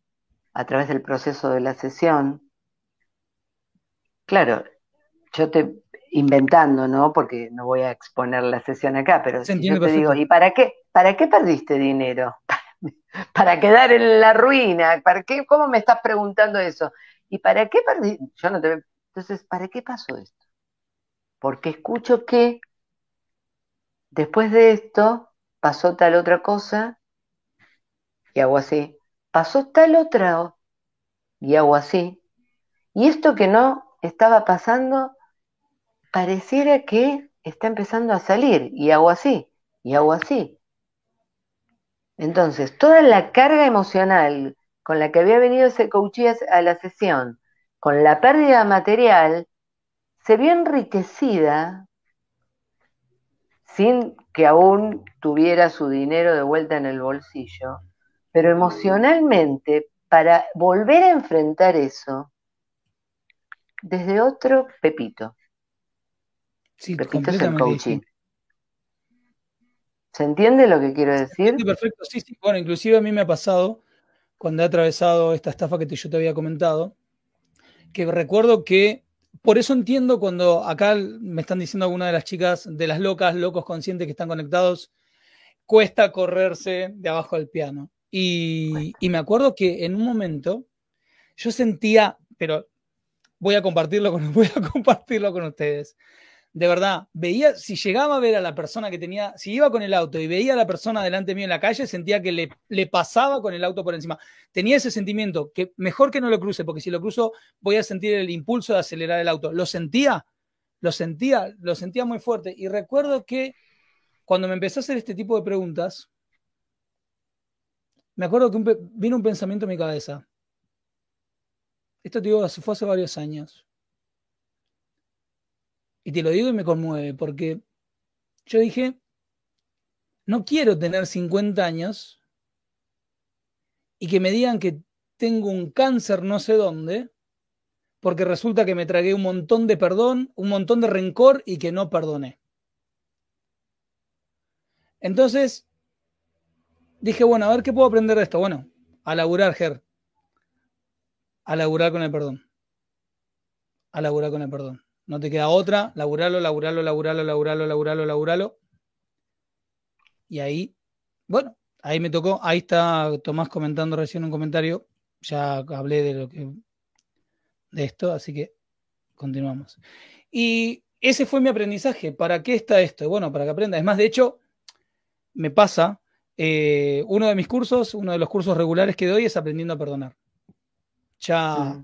a través del proceso de la sesión, claro, yo te inventando, ¿no? Porque no voy a exponer la sesión acá, pero si yo te digo, ¿y para qué? ¿Para qué perdiste dinero? para quedar en la ruina, ¿para qué? ¿Cómo me estás preguntando eso? ¿Y para qué perdí? Yo no te Entonces, ¿para qué pasó esto? Porque escucho que después de esto pasó tal otra cosa y hago así. Pasó tal otra y hago así. Y esto que no estaba pasando pareciera que está empezando a salir y hago así, y hago así. Entonces, toda la carga emocional con la que había venido ese coachí a la sesión, con la pérdida material, se vio enriquecida sin que aún tuviera su dinero de vuelta en el bolsillo, pero emocionalmente, para volver a enfrentar eso desde otro Pepito. Sí, completamente. ¿Se entiende lo que quiero decir? Sí, perfecto, sí, sí. Bueno, inclusive a mí me ha pasado cuando he atravesado esta estafa que yo te había comentado, que recuerdo que, por eso entiendo cuando acá me están diciendo algunas de las chicas de las locas, locos conscientes que están conectados, cuesta correrse de abajo del piano. Y, y me acuerdo que en un momento yo sentía, pero voy a compartirlo con, voy a compartirlo con ustedes de verdad, veía, si llegaba a ver a la persona que tenía, si iba con el auto y veía a la persona delante mío en la calle, sentía que le, le, pasaba con el auto por encima. Tenía ese sentimiento, que mejor que no lo cruce, porque si lo cruzo voy a sentir el impulso de acelerar el auto. Lo sentía, lo sentía, lo sentía muy fuerte. Y recuerdo que cuando me empecé a hacer este tipo de preguntas, me acuerdo que vino un pensamiento en mi cabeza. Esto te digo, fue hace varios años. Y te lo digo y me conmueve, porque yo dije, no quiero tener 50 años y que me digan que tengo un cáncer no sé dónde, porque resulta que me tragué un montón de perdón, un montón de rencor y que no perdoné. Entonces, dije, bueno, a ver qué puedo aprender de esto. Bueno, a laburar, Ger. A laburar con el perdón. A laburar con el perdón. No te queda otra, laburalo, laburalo, laburalo, laburalo, laburalo, laburalo. Y ahí, bueno, ahí me tocó, ahí está Tomás comentando recién un comentario, ya hablé de lo que de esto, así que continuamos. Y ese fue mi aprendizaje. ¿Para qué está esto? Bueno, para que aprenda. Es más, de hecho, me pasa, eh, uno de mis cursos, uno de los cursos regulares que doy es aprendiendo a perdonar. Ya,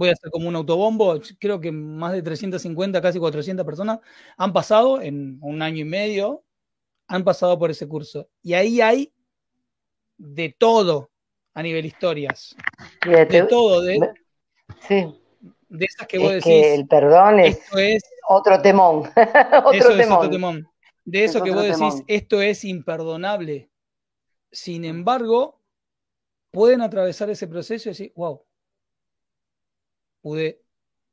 voy a hacer como un autobombo, creo que más de 350, casi 400 personas han pasado en un año y medio, han pasado por ese curso. Y ahí hay de todo a nivel historias. de todo, de, sí. de esas que vos decís. el perdón es, otro temón. otro eso es otro temón. De eso que vos decís, esto es imperdonable. Sin embargo, pueden atravesar ese proceso y decir, wow, pude,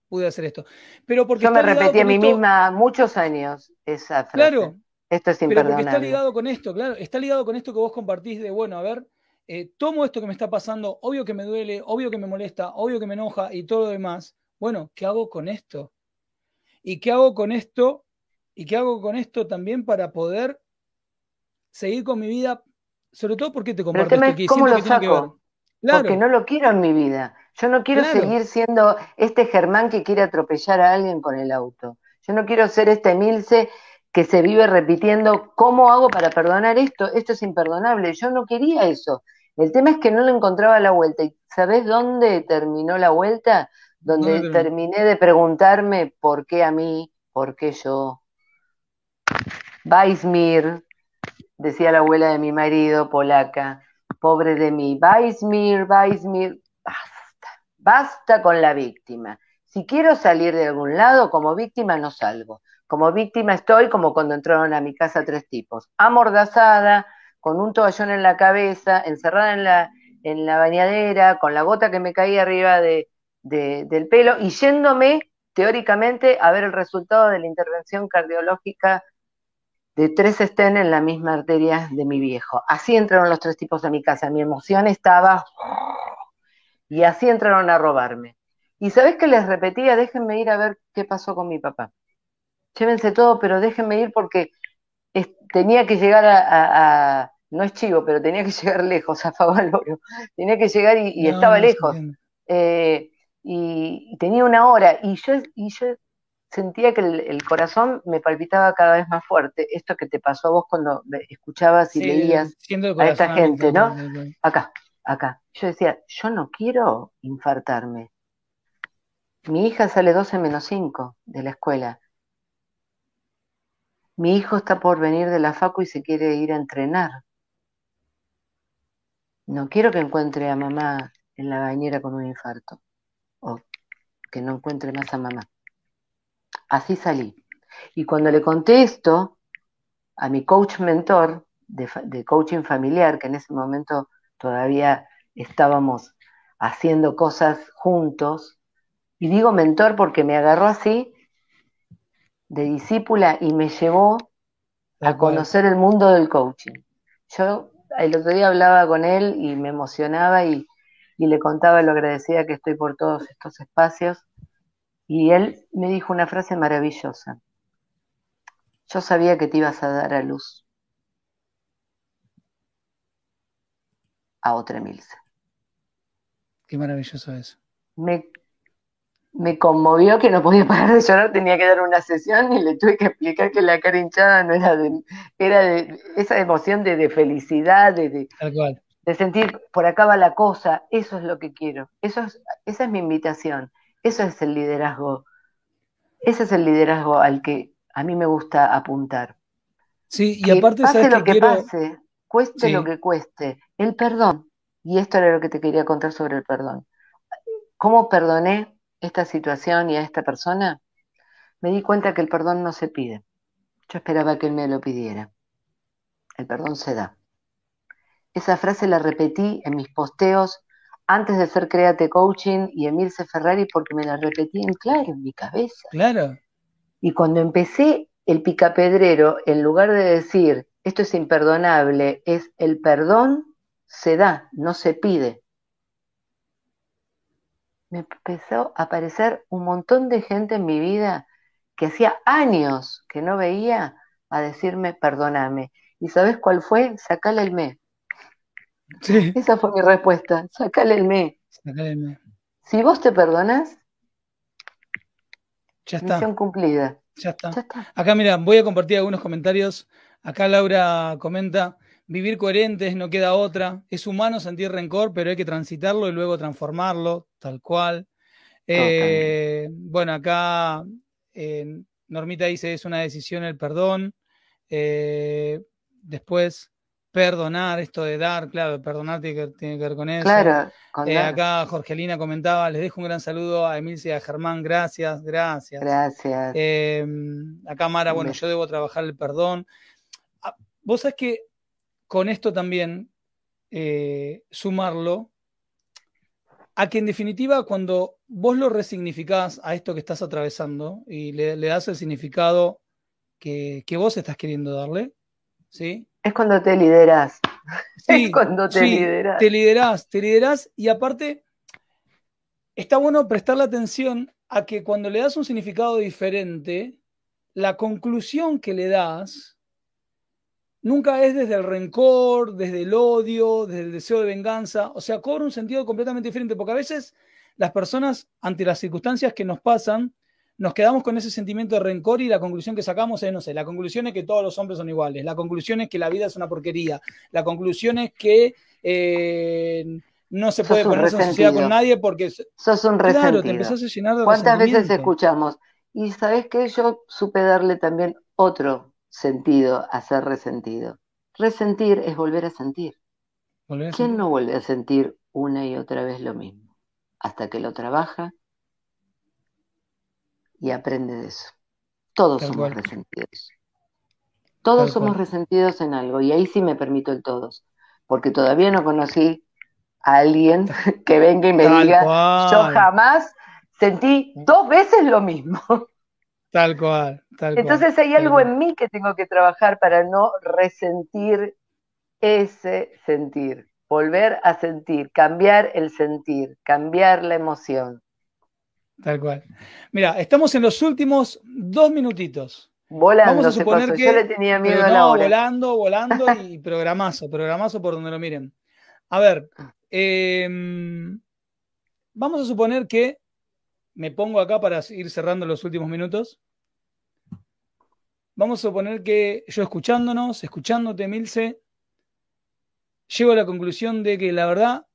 pude hacer esto. Pero porque Yo me repetí a mí misma muchos años esa frase. Claro. Esto es imperdonable. Pero porque está ligado con esto, claro, está ligado con esto que vos compartís de, bueno, a ver, eh, tomo esto que me está pasando, obvio que me duele, obvio que me molesta, obvio que me enoja y todo lo demás. Bueno, ¿qué hago con esto? ¿Y qué hago con esto? ¿Y qué hago con esto también para poder seguir con mi vida? Sobre todo porque te comparto esto, ¿Cómo lo saco? Porque no lo quiero en mi vida. Yo no quiero seguir siendo este Germán que quiere atropellar a alguien con el auto. Yo no quiero ser este Milce que se vive repitiendo, ¿cómo hago para perdonar esto? Esto es imperdonable. Yo no quería eso. El tema es que no le encontraba la vuelta. ¿Y sabes dónde terminó la vuelta? Donde terminé de preguntarme por qué a mí, por qué yo. Weismir, decía la abuela de mi marido, polaca, pobre de mí. Weismir, Weismir, basta, basta con la víctima. Si quiero salir de algún lado, como víctima no salgo. Como víctima estoy como cuando entraron a mi casa tres tipos. Amordazada, con un toallón en la cabeza, encerrada en la, en la bañadera, con la gota que me caía arriba de, del pelo y yéndome teóricamente a ver el resultado de la intervención cardiológica de tres estén en la misma arteria de mi viejo. Así entraron los tres tipos a mi casa. Mi emoción estaba... Y así entraron a robarme. Y sabes que les repetía, déjenme ir a ver qué pasó con mi papá. Llévense todo, pero déjenme ir porque tenía que llegar a, no es chivo, pero tenía que llegar lejos a Favaloro. Tenía que llegar y, estaba lejos. Eh, y, tenía una hora. Y yo, y yo sentía que el, corazón me palpitaba cada vez más fuerte. Esto que te pasó a vos cuando escuchabas y leías a esta gente, ¿no? Acá, acá. Yo decía, yo no quiero infartarme. Mi hija sale 12 menos 5 de la escuela. Mi hijo está por venir de la facu y se quiere ir a entrenar. No quiero que encuentre a mamá en la bañera con un infarto. O que no encuentre más a mamá. Así salí. Y cuando le contesto a mi coach mentor de, de coaching familiar, que en ese momento todavía estábamos haciendo cosas juntos, y digo mentor porque me agarró así de discípula y me llevó a conocer el mundo del coaching. Yo el otro día hablaba con él y me emocionaba y, le contaba lo agradecida que estoy por todos estos espacios. Y él me dijo una frase maravillosa. Yo sabía que te ibas a dar a luz a otra Milce. Qué maravilloso eso. Me me conmovió que no podía parar de llorar, tenía que dar una sesión y le tuve que explicar que la cara hinchada no era de, era de esa emoción de, felicidad, de, de, sentir por acá va la cosa, eso es lo que quiero, eso es, esa es mi invitación, eso es el liderazgo, ese es el liderazgo al que a mí me gusta apuntar. Sí, y aparte pase lo que, pase, cueste lo que cueste, el perdón, y esto era lo que te quería contar sobre el perdón. ¿Cómo perdoné esta situación y a esta persona, me di cuenta que el perdón no se pide. Yo esperaba que él me lo pidiera. El perdón se da. Esa frase la repetí en mis posteos antes de ser Créate Coaching y Emilce Ferrari porque me la repetí en claro, en mi cabeza. Claro. Y cuando empecé el picapedrero, en lugar de decir esto es imperdonable, es el perdón se da, no se pide me empezó a aparecer un montón de gente en mi vida que hacía años que no veía a decirme perdóname. ¿Y sabes cuál fue? Sacale el me. Sí. Esa fue mi respuesta. Sacale el me. Sacale el me. Si vos te perdonas, ya está. Misión cumplida. Ya está. ya está. Acá, mira, voy a compartir algunos comentarios. Acá Laura comenta, vivir coherentes, no queda otra. Es humano sentir rencor, pero hay que transitarlo y luego transformarlo, tal cual. Eh, bueno, acá eh, Normita dice, es una decisión el perdón. Eh, después, perdonar, esto de dar, claro, perdonar tiene que, ver con eso. Claro, acá Jorgelina comentaba, les dejo un gran saludo a Emilcia y a Germán, gracias, gracias. Gracias. acá Mara, bueno, yo debo trabajar el perdón. Ah, vos sabés que con esto también eh, sumarlo a que en definitiva cuando vos lo resignificás a esto que estás atravesando y le, das el significado que, vos estás queriendo darle, ¿sí? Es cuando te lideras. es cuando te lideras. Te liderás, te liderás y aparte está bueno prestarle atención a que cuando le das un significado diferente, la conclusión que le das nunca es desde el rencor, desde el odio, desde el deseo de venganza. O sea, cobra un sentido completamente diferente, porque a veces las personas, ante las circunstancias que nos pasan, nos quedamos con ese sentimiento de rencor y la conclusión que sacamos es, no sé, la conclusión es que todos los hombres son iguales, la conclusión es que la vida es una porquería, la conclusión es que eh, no se puede poner en sociedad con nadie porque... Sos un resentido. Claro, te empezás a llenar de ¿Cuántas veces escuchamos? Y sabes que yo supe darle también otro sentido a ser resentido. Resentir es volver a sentir. ¿Quién no vuelve a sentir una y otra vez lo mismo? Hasta que lo trabaja y aprende de eso. Todos somos resentidos. Todos somos resentidos en algo, y ahí sí me permito el todos, porque todavía no conocí a alguien que venga y me diga, yo jamás sentí dos veces lo mismo. Tal cual, tal Entonces hay algo en mí que tengo que trabajar para no resentir ese sentir, volver a sentir, cambiar el sentir, cambiar la emoción. Tal cual. Mira, estamos en los últimos dos minutitos. Volando, Vamos a suponer que, yo le tenía miedo a la hora. Volando, volando y programazo, programazo por donde lo miren. A ver, em, vamos a suponer que me pongo acá para ir cerrando los últimos minutos. Vamos a suponer que yo escuchándonos, escuchándote, Milce, llego a la conclusión de que la verdad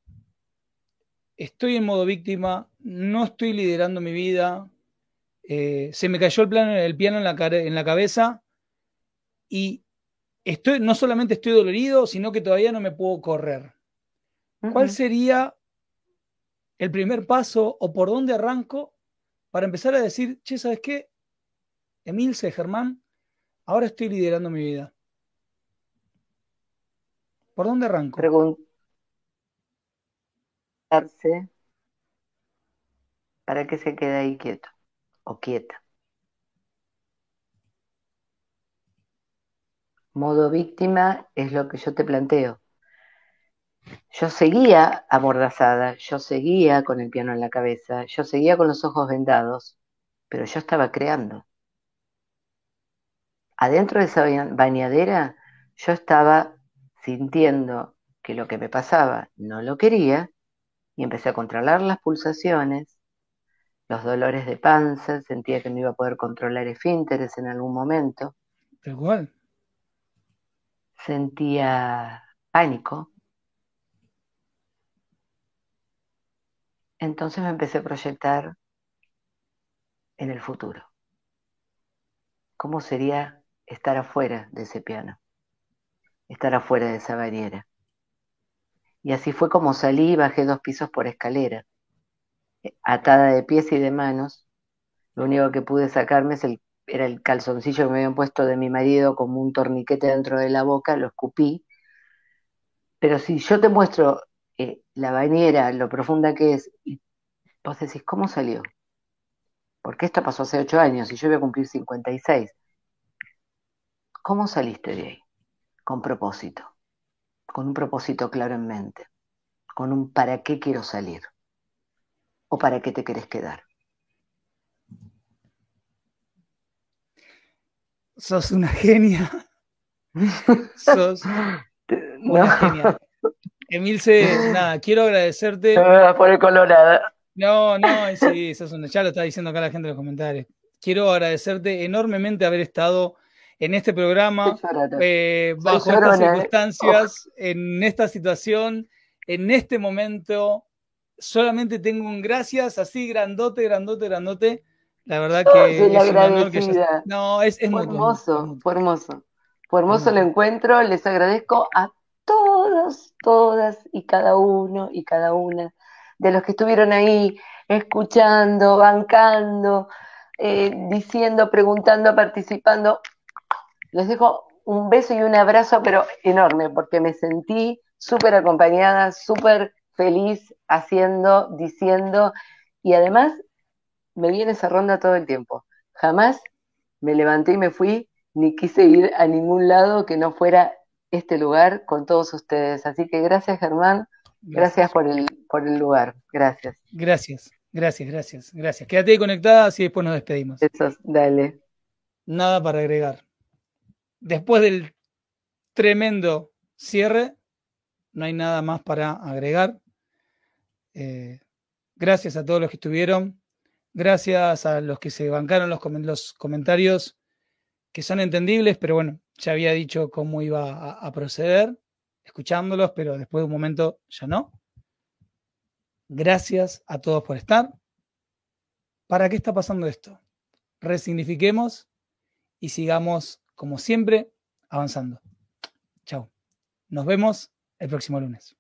estoy en modo víctima, no estoy liderando mi vida, eh, se me cayó el, el piano en la, en la cabeza y estoy, no solamente estoy dolorido, sino que todavía no me puedo correr. ¿Cuál sería el primer paso o por dónde arranco para empezar a decir, che, ¿sabes qué? Emilce, Germán, ahora estoy liderando mi vida. ¿Por dónde arranco? Preguntarse para que se quede ahí quieto o quieta. Modo víctima es lo que yo te planteo. Yo seguía amordazada, yo seguía con el piano en la cabeza, yo seguía con los ojos vendados, pero yo estaba creando. Adentro de esa bañadera yo estaba sintiendo que lo que me pasaba no lo quería y empecé a controlar las pulsaciones, los dolores de panza, sentía que no iba a poder controlar esfínteres en algún momento. Igual. Sentía pánico. Entonces me empecé a proyectar en el futuro. ¿Cómo sería estar afuera de ese piano? Estar afuera de esa barriera. Y así fue como salí y bajé dos pisos por escalera atada de pies y de manos. Lo único que pude sacarme es el, era el calzoncillo que me habían puesto de mi marido como un torniquete dentro de la boca, lo escupí. Pero si yo te muestro eh, la bañera, lo profunda que es, y vos decís, ¿cómo salió? Porque esto pasó hace ocho años y yo voy a cumplir 56. ¿Cómo saliste de ahí? Con propósito, con un propósito claro en mente, con un para qué quiero salir o para qué te querés quedar? Sos una genia. Sos una genia. Emilce, nada, quiero agradecerte. por el colorado. No, no, sí, sos una, ya lo está diciendo acá la gente en los comentarios. Quiero agradecerte enormemente haber estado en este programa, eh, bajo estas ¿eh? circunstancias, en esta situación, en este momento, solamente tengo un gracias así grandote, grandote, grandote. La verdad que es un honor que No, es, fue hermoso, fue hermoso. Fue hermoso el encuentro. Les agradezco a todos, todas y cada uno y cada una de los que estuvieron ahí escuchando, bancando, eh, diciendo, preguntando, participando. Les dejo un beso y un abrazo, pero enorme, porque me sentí súper acompañada, súper feliz haciendo, diciendo, y además me viene esa ronda todo el tiempo. Jamás me levanté y me fui, ni quise ir a ningún lado que no fuera este lugar con todos ustedes. Así que gracias Germán, gracias, por, el, por el lugar, gracias. Gracias, gracias, gracias, gracias. Quédate conectada, así después nos despedimos. Eso, dale. Nada para agregar. Después del tremendo cierre, no hay nada más para agregar. Eh, gracias a todos los que estuvieron. Gracias a los que se bancaron los, los comentarios que son entendibles, pero bueno, ya había dicho cómo iba a, proceder, escuchándolos, pero después de un momento ya no. Gracias a todos por estar. ¿Para qué está pasando esto? Resignifiquemos y sigamos, como siempre, avanzando. Chao. Nos vemos el próximo lunes.